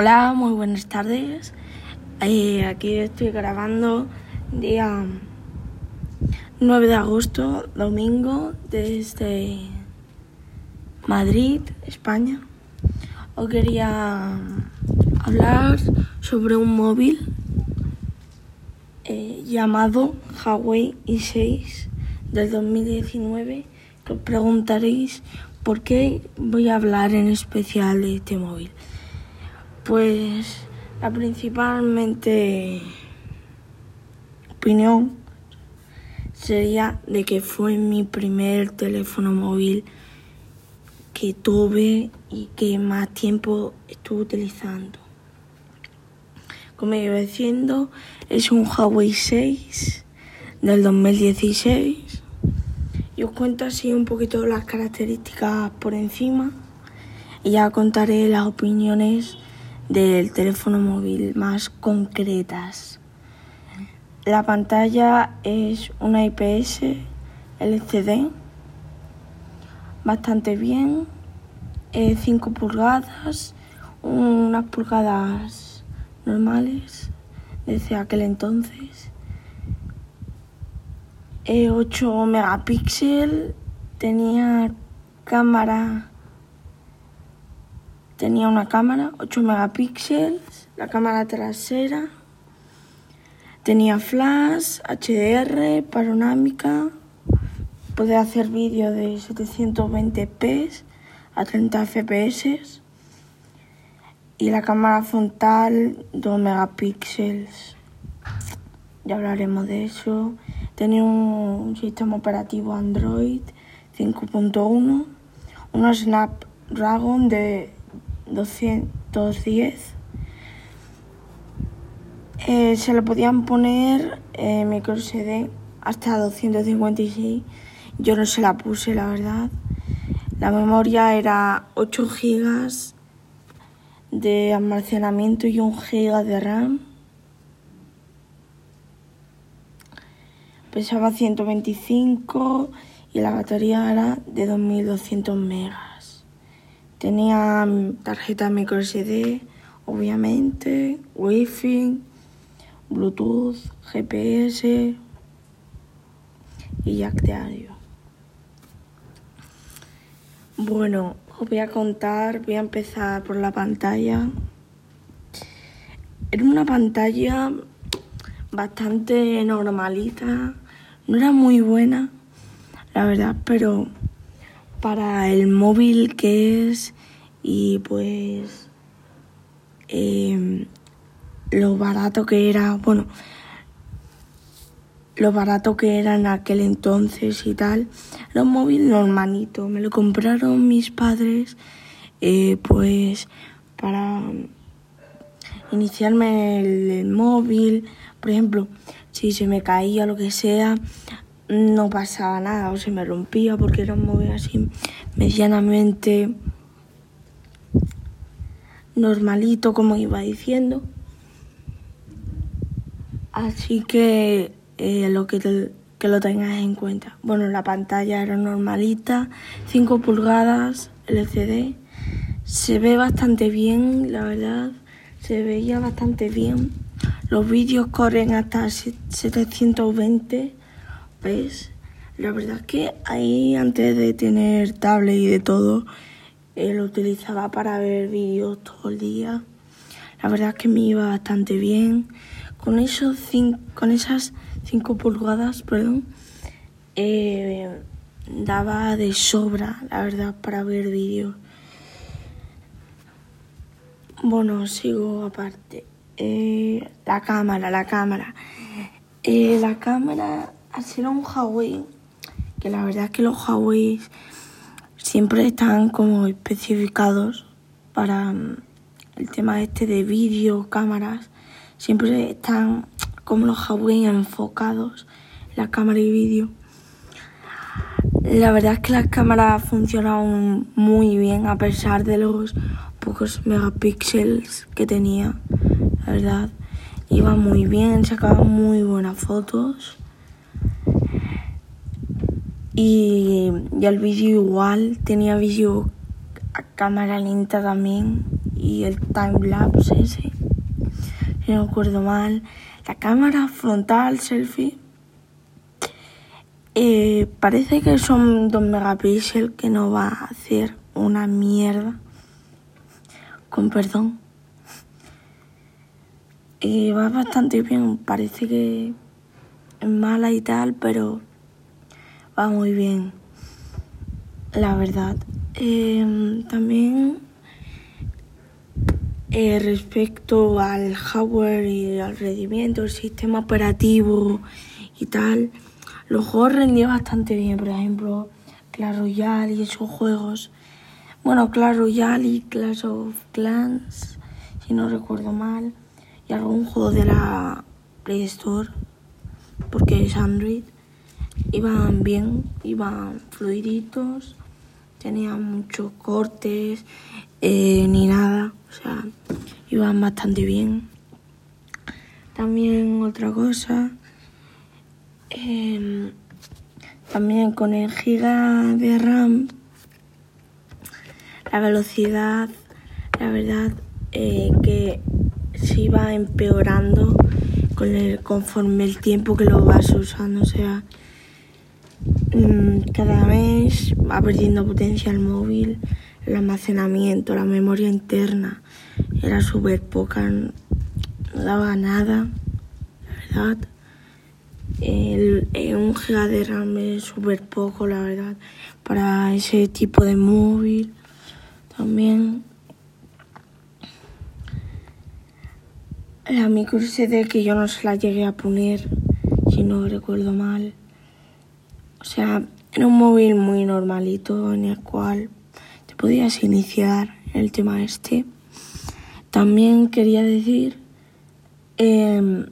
Hola, muy buenas tardes. Eh, aquí estoy grabando día 9 de agosto, domingo, desde Madrid, España. Os quería hablar sobre un móvil eh, llamado Huawei i6 del 2019 que os preguntaréis por qué voy a hablar en especial de este móvil. Pues la principalmente opinión sería de que fue mi primer teléfono móvil que tuve y que más tiempo estuve utilizando. Como iba diciendo, es un Huawei 6 del 2016 y os cuento así un poquito las características por encima y ya contaré las opiniones del teléfono móvil más concretas. La pantalla es una IPS LCD, bastante bien, 5 pulgadas, unas pulgadas normales desde aquel entonces. 8 megapíxeles, tenía cámara Tenía una cámara, 8 megapíxeles, la cámara trasera. Tenía flash, HDR, panorámica. Podía hacer vídeo de 720p a 30 fps. Y la cámara frontal, 2 megapíxeles. Ya hablaremos de eso. Tenía un sistema operativo Android 5.1, una Snapdragon de 210. Eh, se le podían poner eh, micro SD hasta 256. Yo no se la puse, la verdad. La memoria era 8 GB de almacenamiento y 1 GB de RAM. Pesaba 125 y la batería era de 2200 megas. Tenía tarjeta micro SD, obviamente, Wi-Fi, Bluetooth, GPS y jack de audio. Bueno, os voy a contar, voy a empezar por la pantalla. Era una pantalla bastante normalita, no era muy buena, la verdad, pero para el móvil que es y pues em, lo barato que era, bueno, lo barato que era en aquel entonces y tal, era un móvil normalito, me lo compraron mis padres eh, pues para iniciarme el, el móvil, por ejemplo, si se me caía lo que sea, no pasaba nada o se me rompía porque era un móvil así medianamente normalito como iba diciendo. Así que eh, lo que, que lo tengas en cuenta. Bueno, la pantalla era normalita, 5 pulgadas LCD. Se ve bastante bien, la verdad. Se veía bastante bien. Los vídeos corren hasta 720 ¿Veis? La verdad es que ahí antes de tener tablet y de todo, eh, lo utilizaba para ver vídeos todo el día. La verdad es que me iba bastante bien. Con, esos con esas 5 pulgadas, perdón, eh, daba de sobra, la verdad, para ver vídeos. Bueno, sigo aparte. Eh, la cámara, la cámara. la cámara al un Huawei, que la verdad es que los Huawei siempre están como especificados para mm, el tema este de vídeo, cámaras, siempre están como los Huawei enfocados la cámara y vídeo. La verdad es que las cámaras funcionan muy bien a pesar de los pocos megapíxeles que tenía. La verdad, iba muy bien, sacaba muy buenas fotos. Y, el vídeo igual, tenía vídeo a cámara lenta también y el timelapse ese, si no recuerdo mal. La cámara frontal selfie eh, parece que son 2 megapíxeles que no va a hacer una mierda. Con perdón. Y va bastante bien. Parece que es mala y tal, pero va muy bien. La verdad. Eh, también eh, respecto al hardware y al rendimiento, el sistema operativo y tal, los juegos rendían bastante bien, por ejemplo, Clash Royale y esos juegos. Bueno, Clash Royale y Clash of Clans, si no recuerdo mal, y algún juego de la Play Store, porque es Android, iban bien, iban fluiditos, tenían muchos cortes, eh, ni nada, o sea, iban bastante bien. También otra cosa, eh, también con el giga de RAM, la velocidad, la verdad eh, que se iba empeorando con el, conforme el tiempo que lo vas usando, o sea, cada vez va perdiendo potencia el móvil el almacenamiento, la memoria interna era súper poca, no daba nada, la verdad. El, un giga de RAM es súper poco, la verdad, para ese tipo de móvil. También la micro SD que yo no se la llegué a poner, si no recuerdo mal. O sea, era un móvil muy normalito en el cual podías iniciar el tema este. También quería decir em,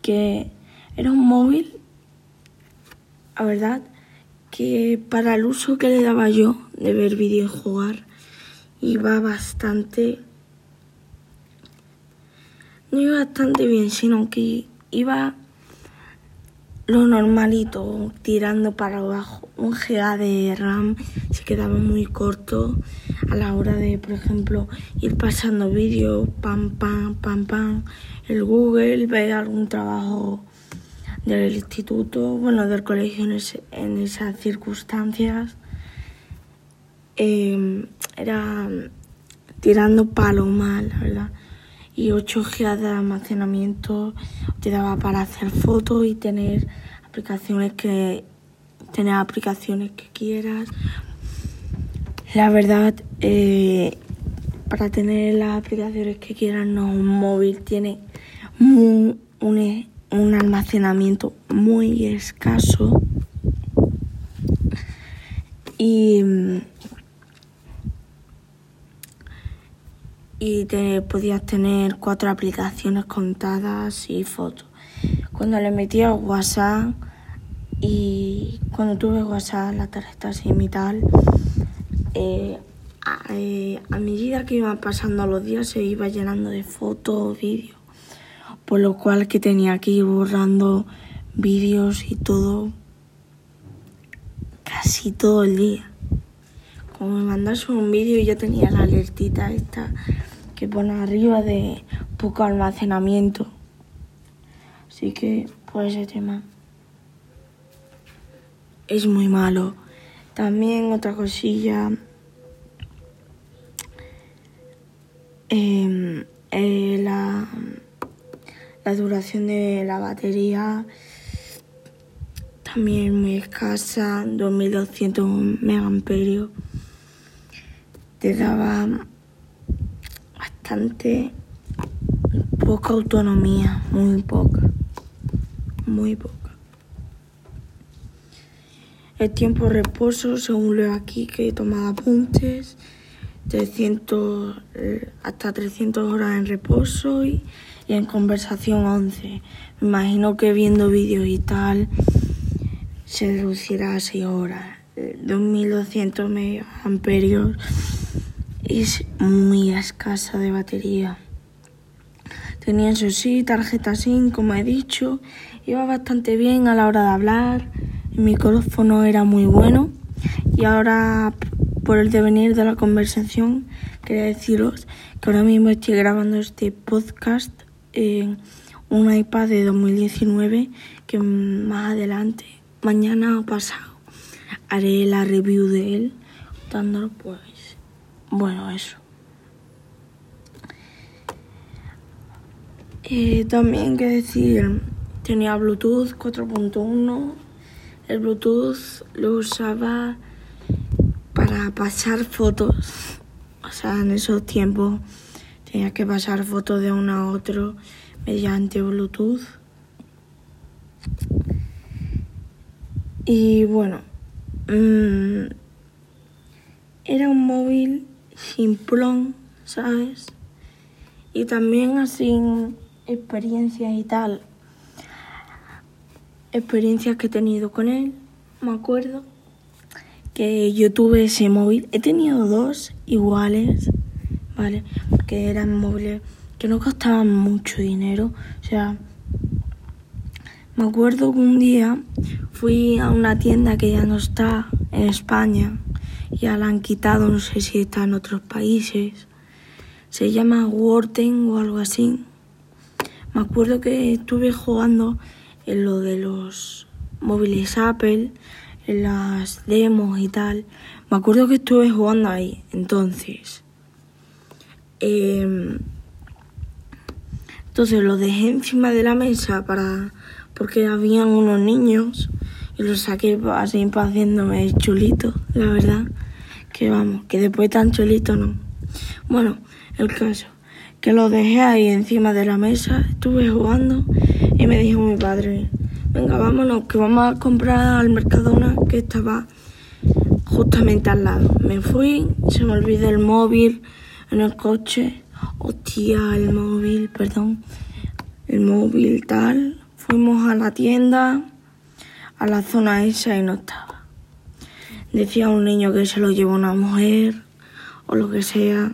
que era un móvil, la verdad, que para el uso que le daba yo de ver vídeos jugar, iba bastante... No iba bastante bien, sino que iba lo normalito, tirando para abajo. Un GA de RAM se quedaba muy corto a la hora de, por ejemplo, ir pasando vídeos, pam, pam, pam, pam. El Google, ver algún trabajo del instituto, bueno, del colegio en, esas circunstancias. Em, era tirando palo mal, verdad y 8 GB de almacenamiento te daba para hacer fotos y tener aplicaciones que tener aplicaciones que quieras. La verdad, eh, para tener las aplicaciones que quieras, no, un móvil tiene un, un almacenamiento muy escaso y y te podías tener cuatro aplicaciones contadas y fotos. Cuando le metía WhatsApp y cuando tuve WhatsApp, la tarjeta SIM y tal, eh, eh, a, medida que iban pasando los días se iba llenando de fotos, vídeos, por lo cual que tenía que ir borrando vídeos y todo casi todo el día. Como me mandas un vídeo y ya tenía la alertita esta que pone arriba de poco almacenamiento. Así que por ese tema es muy malo. También otra cosilla. Em, eh, la, la duración de la batería también muy escasa, 2200 megaamperios. Te daba poca autonomía, muy poca, muy poca. El tiempo de reposo, según leo aquí que he tomado apuntes, 300, eh, hasta 300 horas en reposo y, en conversación 11. Me imagino que viendo vídeos y tal se reducirá a 6 horas. 2200 amperios es muy escasa de batería. Tenía eso sí, tarjeta SIM, como he dicho, iba bastante bien a la hora de hablar, el micrófono era muy bueno y ahora por el devenir de la conversación, quería deciros que ahora mismo estoy grabando este podcast en un iPad de 2019 que más adelante, mañana o pasado, haré la review de él, dándolo pues, bueno, eso. También que decir, tenía Bluetooth 4.1. El Bluetooth lo usaba para pasar fotos. O sea, en esos tiempos tenía que pasar fotos de uno a otro mediante Bluetooth. Y bueno, mmm, era un móvil simplón, ¿sabes? Y también así experiencias y tal, experiencias que he tenido con él, me acuerdo que yo tuve ese móvil, he tenido dos iguales, ¿vale? Porque eran móviles que no costaban mucho dinero, o sea, me acuerdo que un día fui a una tienda que ya no está en España, ya la han quitado, no sé si está en otros países, se llama Worten o algo así. Me acuerdo que estuve jugando en lo de los móviles Apple, en las demos y tal. Me acuerdo que estuve jugando ahí. Entonces, eh, entonces lo dejé encima de la mesa para porque habían unos niños y los saqué así haciéndome chulito, la verdad. Que vamos, que después tan chulito no. Bueno, el caso que lo dejé ahí encima de la mesa, estuve jugando y me dijo mi padre, venga, vámonos, que vamos a comprar al Mercadona que estaba justamente al lado. Me fui, se me olvidó el móvil en el coche, hostia, el móvil, perdón, el móvil tal. Fuimos a la tienda, a la zona esa y no estaba. Decía un niño que se lo llevó una mujer o lo que sea.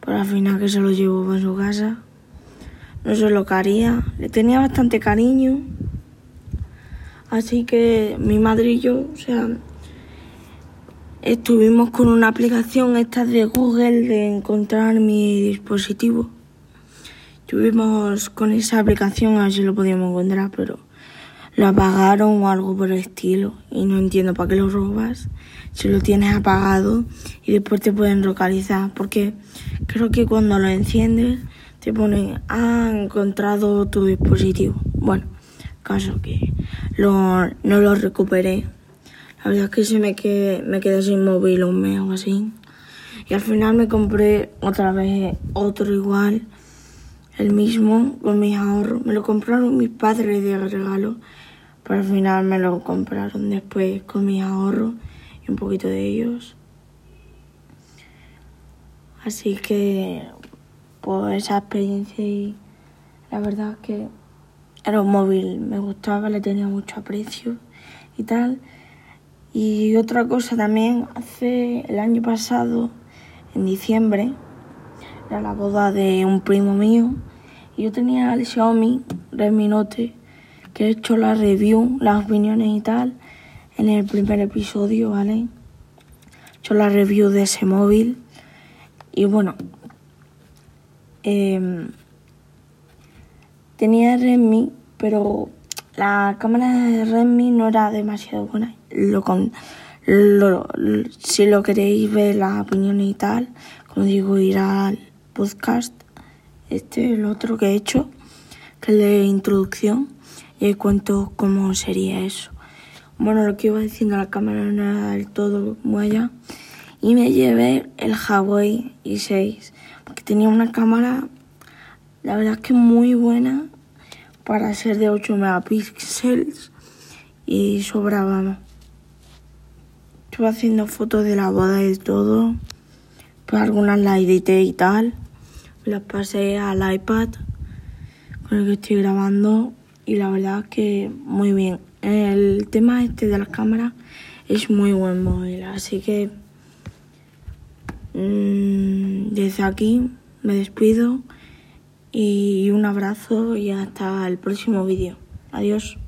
Pero al final que se lo llevó para su casa. No sé lo que haría. Le tenía bastante cariño. Así que mi madre y yo, o sea, estuvimos con una aplicación esta de Google de encontrar mi dispositivo. Estuvimos con esa aplicación a ver si lo podíamos encontrar, pero lo apagaron o algo por el estilo. Y no entiendo para qué lo robas si lo tienes apagado y después te pueden localizar. Porque creo que cuando lo enciendes te ponen, ha encontrado tu dispositivo. Bueno, caso que lo, no lo recuperé. La verdad es que se me quedé, me quedé sin móvil un mes o así. Y al final me compré otra vez otro igual, el mismo, con mis ahorros. Me lo compraron mis padres de regalo. Pero al final me lo compraron después con mis ahorros y un poquito de ellos. Así que por esa experiencia y la verdad es que era un móvil, me gustaba, le tenía mucho aprecio y tal. Y otra cosa también, hace el año pasado, en diciembre, la boda de un primo mío, y yo tenía el Xiaomi Redmi Note que he hecho la review, las opiniones y tal, en el primer episodio, ¿vale? He hecho la review de ese móvil. Y bueno, eh, tenía Redmi, pero la cámara de Redmi no era demasiado buena. Lo con, si lo queréis ver las opiniones y tal, como digo, ir al podcast, este, el otro que he hecho, que es de introducción y cuento cómo sería eso. Bueno, lo que iba diciendo, la cámara no era del todo buena y me llevé el Huawei i6 porque tenía una cámara, la verdad es que muy buena para ser de 8 megapíxeles y sobraba. Estuve haciendo fotos de la boda y todo, pues algunas las edité y tal, las pasé al iPad con el que estoy grabando y la verdad que muy bien. El tema este de las cámaras es muy buen móvil, así que mmm, desde aquí me despido y un abrazo y hasta el próximo vídeo. Adiós.